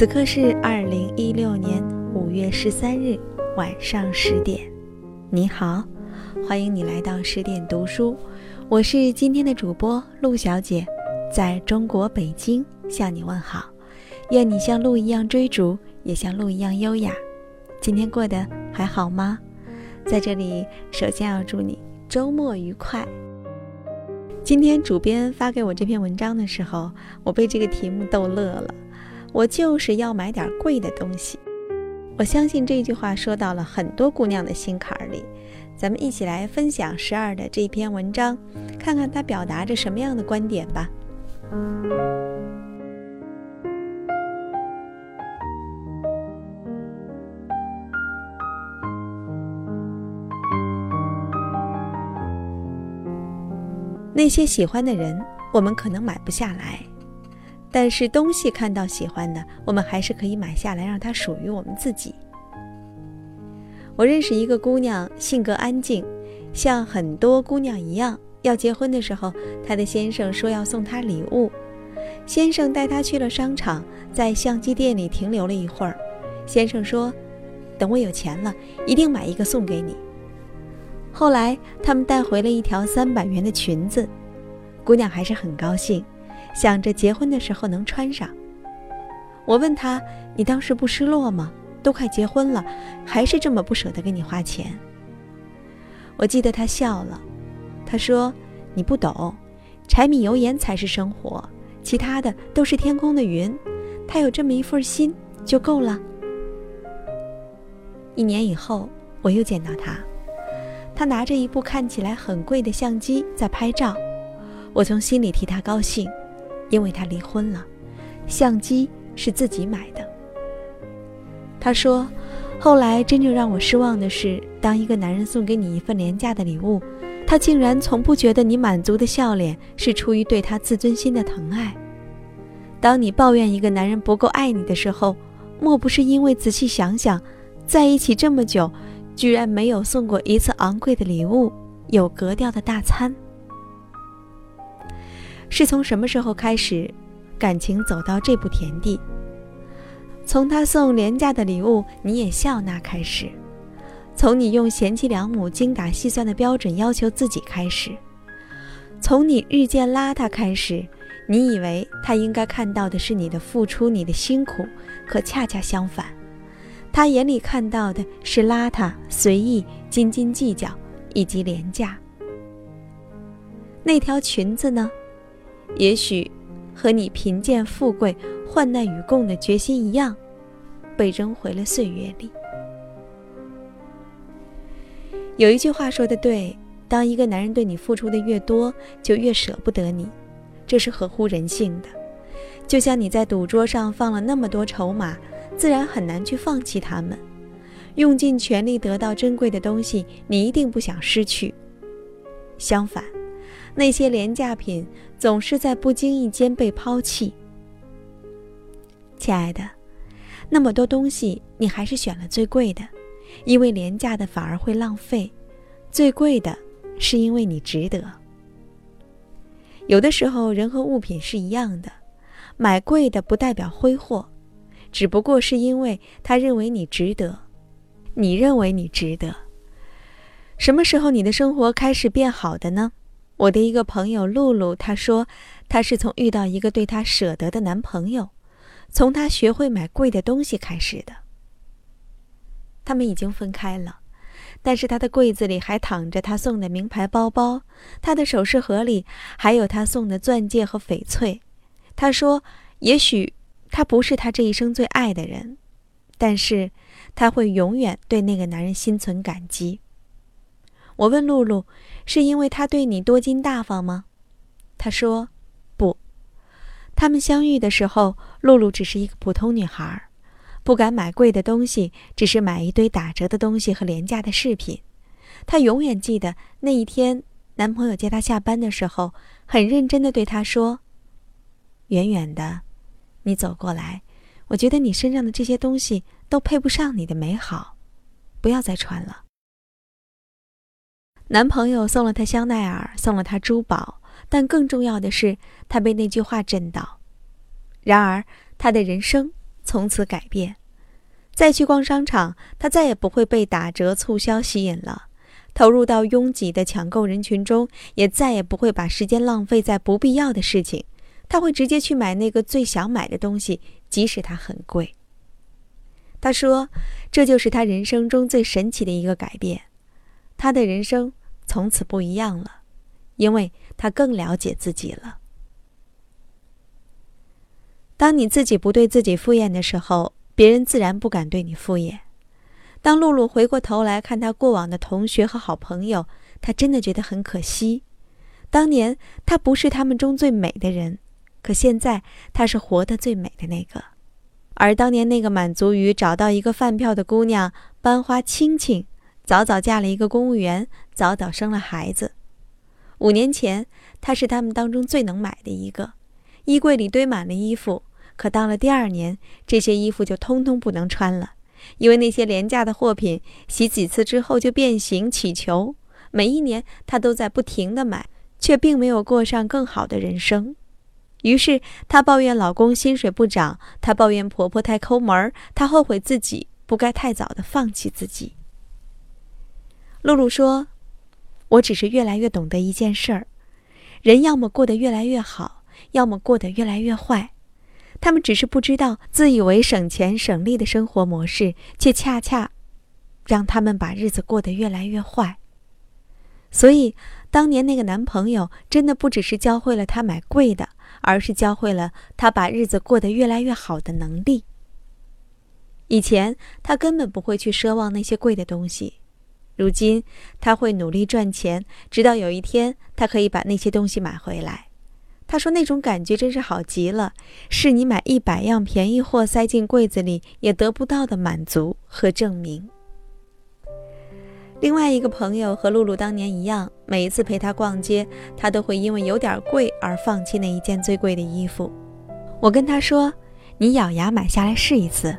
此刻是二零一六年五月十三日晚上十点。你好，欢迎你来到十点读书，我是今天的主播陆小姐，在中国北京向你问好。愿你像鹿一样追逐，也像鹿一样优雅。今天过得还好吗？在这里，首先要祝你周末愉快。今天主编发给我这篇文章的时候，我被这个题目逗乐了。我就是要买点贵的东西。我相信这句话说到了很多姑娘的心坎里。咱们一起来分享十二的这篇文章，看看它表达着什么样的观点吧。那些喜欢的人，我们可能买不下来。但是东西看到喜欢的，我们还是可以买下来，让它属于我们自己。我认识一个姑娘，性格安静，像很多姑娘一样，要结婚的时候，她的先生说要送她礼物。先生带她去了商场，在相机店里停留了一会儿。先生说：“等我有钱了，一定买一个送给你。”后来他们带回了一条三百元的裙子，姑娘还是很高兴。想着结婚的时候能穿上。我问他：“你当时不失落吗？都快结婚了，还是这么不舍得给你花钱？”我记得他笑了，他说：“你不懂，柴米油盐才是生活，其他的都是天空的云。他有这么一份心就够了。”一年以后，我又见到他，他拿着一部看起来很贵的相机在拍照，我从心里替他高兴。因为他离婚了，相机是自己买的。他说：“后来真正让我失望的是，当一个男人送给你一份廉价的礼物，他竟然从不觉得你满足的笑脸是出于对他自尊心的疼爱。当你抱怨一个男人不够爱你的时候，莫不是因为仔细想想，在一起这么久，居然没有送过一次昂贵的礼物，有格调的大餐？”是从什么时候开始，感情走到这步田地？从他送廉价的礼物你也笑纳开始，从你用贤妻良母精打细算的标准要求自己开始，从你日渐邋遢开始，你以为他应该看到的是你的付出、你的辛苦，可恰恰相反，他眼里看到的是邋遢、随意、斤斤计较以及廉价。那条裙子呢？也许，和你贫贱富贵、患难与共的决心一样，被扔回了岁月里。有一句话说的对：当一个男人对你付出的越多，就越舍不得你，这是合乎人性的。就像你在赌桌上放了那么多筹码，自然很难去放弃他们。用尽全力得到珍贵的东西，你一定不想失去。相反。那些廉价品总是在不经意间被抛弃。亲爱的，那么多东西，你还是选了最贵的，因为廉价的反而会浪费，最贵的是因为你值得。有的时候，人和物品是一样的，买贵的不代表挥霍，只不过是因为他认为你值得，你认为你值得。什么时候你的生活开始变好的呢？我的一个朋友露露，她说，她是从遇到一个对她舍得的男朋友，从她学会买贵的东西开始的。他们已经分开了，但是她的柜子里还躺着他送的名牌包包，她的首饰盒里还有他送的钻戒和翡翠。她说，也许他不是她这一生最爱的人，但是她会永远对那个男人心存感激。我问露露。是因为他对你多金大方吗？他说：“不。”他们相遇的时候，露露只是一个普通女孩，不敢买贵的东西，只是买一堆打折的东西和廉价的饰品。她永远记得那一天，男朋友接她下班的时候，很认真的对她说：“远远的，你走过来，我觉得你身上的这些东西都配不上你的美好，不要再穿了。”男朋友送了她香奈儿，送了她珠宝，但更重要的是，她被那句话震到。然而，她的人生从此改变。再去逛商场，她再也不会被打折促销吸引了；投入到拥挤的抢购人群中，也再也不会把时间浪费在不必要的事情。他会直接去买那个最想买的东西，即使它很贵。他说：“这就是他人生中最神奇的一个改变，他的人生从此不一样了，因为他更了解自己了。当你自己不对自己敷衍的时候。”别人自然不敢对你敷衍。当露露回过头来看她过往的同学和好朋友，她真的觉得很可惜。当年她不是他们中最美的人，可现在她是活得最美的那个。而当年那个满足于找到一个饭票的姑娘，班花青青，早早嫁了一个公务员，早早生了孩子。五年前，她是他们当中最能买的一个，衣柜里堆满了衣服。可到了第二年，这些衣服就通通不能穿了，因为那些廉价的货品洗几次之后就变形起球。每一年她都在不停的买，却并没有过上更好的人生。于是她抱怨老公薪水不涨，她抱怨婆婆太抠门，她后悔自己不该太早的放弃自己。露露说：“我只是越来越懂得一件事儿，人要么过得越来越好，要么过得越来越坏。”他们只是不知道，自以为省钱省力的生活模式，却恰恰让他们把日子过得越来越坏。所以，当年那个男朋友真的不只是教会了她买贵的，而是教会了她把日子过得越来越好的能力。以前她根本不会去奢望那些贵的东西，如今他会努力赚钱，直到有一天他可以把那些东西买回来。他说：“那种感觉真是好极了，是你买一百样便宜货塞进柜子里也得不到的满足和证明。”另外一个朋友和露露当年一样，每一次陪她逛街，她都会因为有点贵而放弃那一件最贵的衣服。我跟她说：“你咬牙买下来试一次，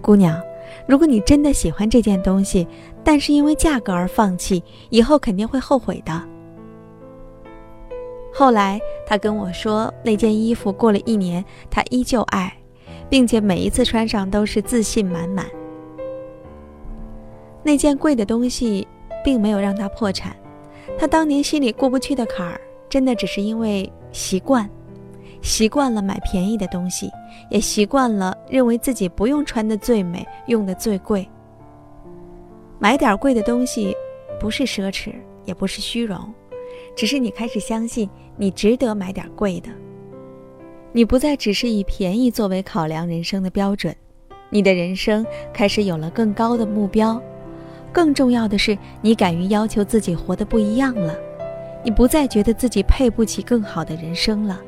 姑娘，如果你真的喜欢这件东西，但是因为价格而放弃，以后肯定会后悔的。”后来，他跟我说，那件衣服过了一年，他依旧爱，并且每一次穿上都是自信满满。那件贵的东西，并没有让他破产。他当年心里过不去的坎儿，真的只是因为习惯，习惯了买便宜的东西，也习惯了认为自己不用穿的最美，用的最贵。买点贵的东西，不是奢侈，也不是虚荣。只是你开始相信你值得买点贵的，你不再只是以便宜作为考量人生的标准，你的人生开始有了更高的目标，更重要的是你敢于要求自己活得不一样了，你不再觉得自己配不起更好的人生了。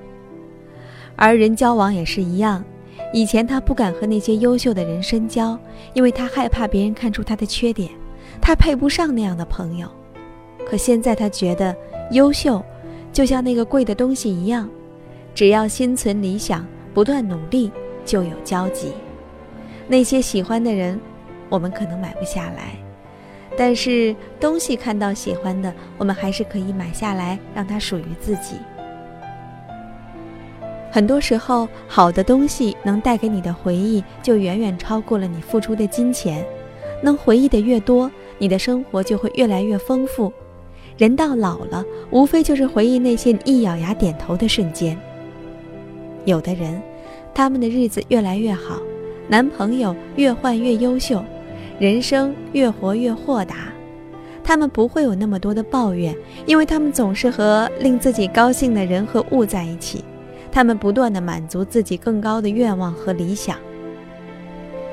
而人交往也是一样，以前他不敢和那些优秀的人深交，因为他害怕别人看出他的缺点，他配不上那样的朋友。可现在他觉得。优秀，就像那个贵的东西一样，只要心存理想，不断努力，就有交集。那些喜欢的人，我们可能买不下来，但是东西看到喜欢的，我们还是可以买下来，让它属于自己。很多时候，好的东西能带给你的回忆，就远远超过了你付出的金钱。能回忆的越多，你的生活就会越来越丰富。人到老了，无非就是回忆那些一咬牙点头的瞬间。有的人，他们的日子越来越好，男朋友越换越优秀，人生越活越豁达。他们不会有那么多的抱怨，因为他们总是和令自己高兴的人和物在一起。他们不断的满足自己更高的愿望和理想。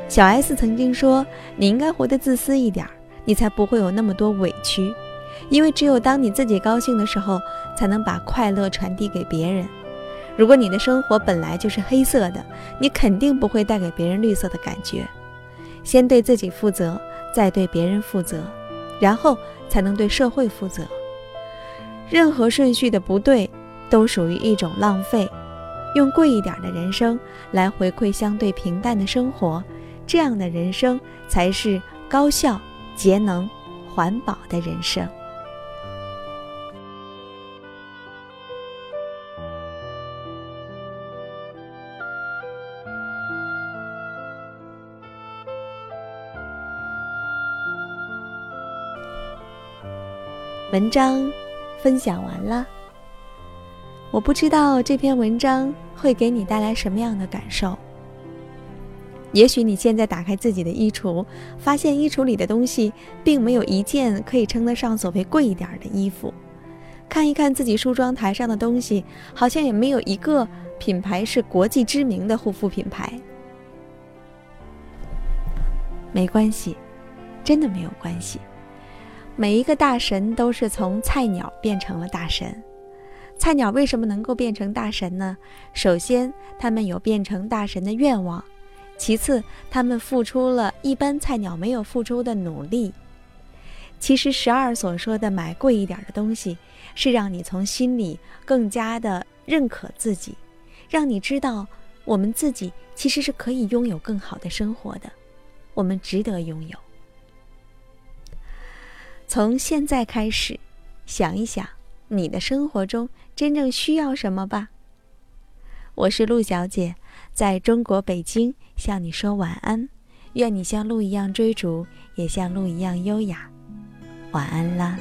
小 S 曾经说：“你应该活得自私一点儿，你才不会有那么多委屈。”因为只有当你自己高兴的时候，才能把快乐传递给别人。如果你的生活本来就是黑色的，你肯定不会带给别人绿色的感觉。先对自己负责，再对别人负责，然后才能对社会负责。任何顺序的不对，都属于一种浪费。用贵一点的人生来回馈相对平淡的生活，这样的人生才是高效、节能环保的人生。文章分享完了我不知道这篇文章会给你带来什么样的感受。也许你现在打开自己的衣橱，发现衣橱里的东西并没有一件可以称得上所谓贵一点的衣服；看一看自己梳妆台上的东西，好像也没有一个品牌是国际知名的护肤品牌。没关系，真的没有关系。每一个大神都是从菜鸟变成了大神。菜鸟为什么能够变成大神呢？首先，他们有变成大神的愿望。其次，他们付出了一般菜鸟没有付出的努力。其实，十二所说的买贵一点的东西，是让你从心里更加的认可自己，让你知道我们自己其实是可以拥有更好的生活的，我们值得拥有。从现在开始，想一想你的生活中真正需要什么吧。我是陆小姐。在中国北京向你说晚安，愿你像鹿一样追逐，也像鹿一样优雅。晚安啦。